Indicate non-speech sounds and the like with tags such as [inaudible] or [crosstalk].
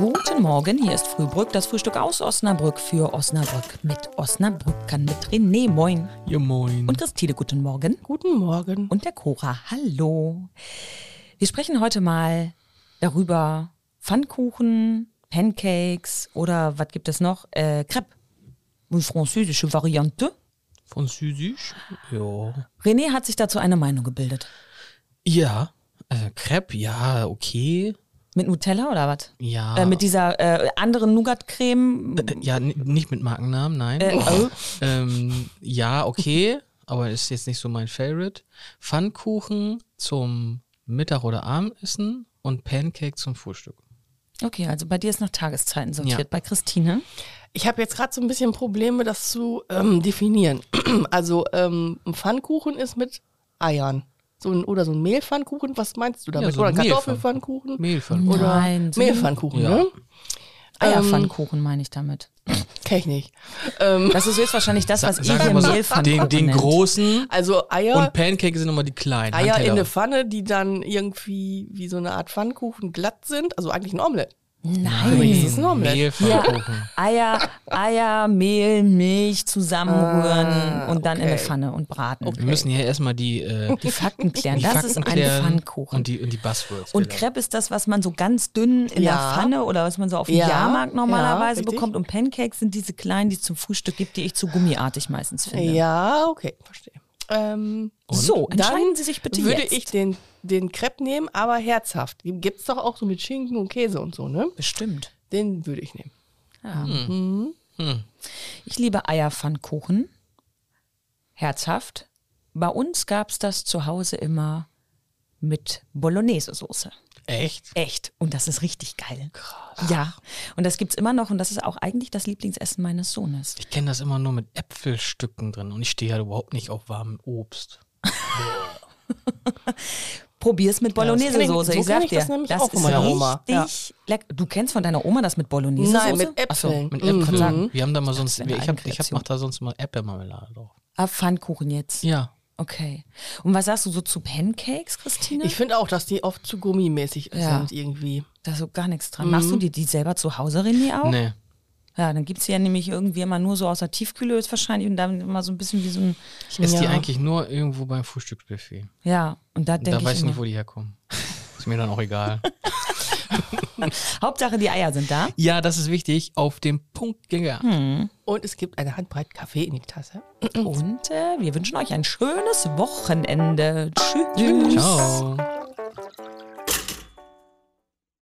Guten Morgen, hier ist Frühbrück, das Frühstück aus Osnabrück für Osnabrück mit Osnabrückern mit René, moin. Ja, moin. Und Christine, guten Morgen. Guten Morgen. Und der Cora, hallo. Wir sprechen heute mal darüber Pfannkuchen, Pancakes oder was gibt es noch? Äh, Crepe. Eine französische Variante. Französisch? Ja. René hat sich dazu eine Meinung gebildet. Ja. Äh, Crepe, ja, okay. Mit Nutella oder was? Ja. Äh, mit dieser äh, anderen Nougat-Creme. Äh, ja, n- nicht mit Markennamen, nein. Äh, oh. [laughs] ähm, ja, okay. aber ist jetzt nicht so mein Favorite. Pfannkuchen zum Mittag- oder Abendessen und Pancake zum Frühstück. Okay, also bei dir ist nach Tageszeiten sortiert. Ja. Bei Christine? Ich habe jetzt gerade so ein bisschen Probleme, das zu ähm, definieren. [clears throat] Also ähm, ein Pfannkuchen ist mit Eiern. So ein, oder so ein Mehlpfannkuchen, was meinst du damit? Ja, so oder ein Kartoffelpfannkuchen? Mehlpfannkuchen. Oder Nein, so- Mehlpfannkuchen, Ja. ne? Eierpfannkuchen meine ich damit. [laughs] Kenn ich nicht. Ähm, Das ist höchstwahrscheinlich das, was ihr Sagen wir hier so, Mehlpfannkuchen den, den nennt. großen also Eier, und Pancake sind immer die kleinen. Eier in Handteller. eine Pfanne, die dann irgendwie wie so eine Art Pfannkuchen glatt sind. Also eigentlich ein Omelett. Übrigens ist es ein Omelett. Mehlpfannkuchen. Eier, Eier, Mehl, Milch zusammenrühren Ah, und dann in okay. eine Pfanne und braten. Wir müssen hier erstmal die, äh, Die Fakten klären. die das Fakten ist ein klären Pfannkuchen. Und die, und die Buzzwords. Und genau. Crepe ist das, was man so ganz dünn in Ja. der Pfanne oder was man so auf dem Ja, Jahrmarkt normalerweise ja, bekommt. Und Pancakes sind diese kleinen, die es zum Frühstück gibt, die ich zu gummiartig meistens finde. Ja, okay, verstehe. Ähm, So, entscheiden dann Sie sich bitte würde jetzt. ich den, den Crepe nehmen, aber herzhaft. Die gibt's doch auch so mit Schinken und Käse und so, ne? Bestimmt. Den würde ich nehmen. Ja. Mhm. Ich liebe Eierpfannkuchen. Herzhaft. Bei uns gab es das zu Hause immer mit Bolognese-Soße. Echt? Echt. Und das ist richtig geil. Krass. Ja. Und das gibt's immer noch und das ist auch eigentlich das Lieblingsessen meines Sohnes. Ich kenne das immer nur mit Äpfelstücken drin und ich stehe halt überhaupt nicht auf warmem Obst. [laughs] [laughs] Probier's mit das kenn ich- Bolognese-Soße. so ich sag dir, das nämlich das auch von ist meiner Oma. Ja. richtig lecker. Du kennst von deiner Oma das mit Bolognese-Soße? Nein, mit Ach so. Äpfeln. Mit Mhm. Äpfeln. sagen. Wir haben da mal sonst, ich, hab, ich hab, mach da sonst mal Erdbeermarmelade drauf. Ah, Pfannkuchen jetzt. Ja. Okay. Und was sagst du so zu Pancakes, Christine? Ich finde auch, dass die oft zu gummimäßig Ja. sind irgendwie. da ist so gar nichts dran. Machst du dir die selber zu Hause, René, auch? Nee. Ja, dann gibt's die ja nämlich irgendwie immer nur so aus der Tiefkühle ist wahrscheinlich und dann immer so ein bisschen wie so ein, Ich esse die Ja. eigentlich nur irgendwo beim Frühstücksbuffet. ja, und da denke Da ich weiß ich nicht, wo die herkommen. Ist mir dann auch egal. [laughs] Hauptsache die Eier sind da. ja, das ist wichtig. Auf den Punkt gegangen. Und es gibt eine Handbreit Kaffee in die Tasse. Und äh, wir wünschen euch ein schönes Wochenende. Tschüss. Ciao.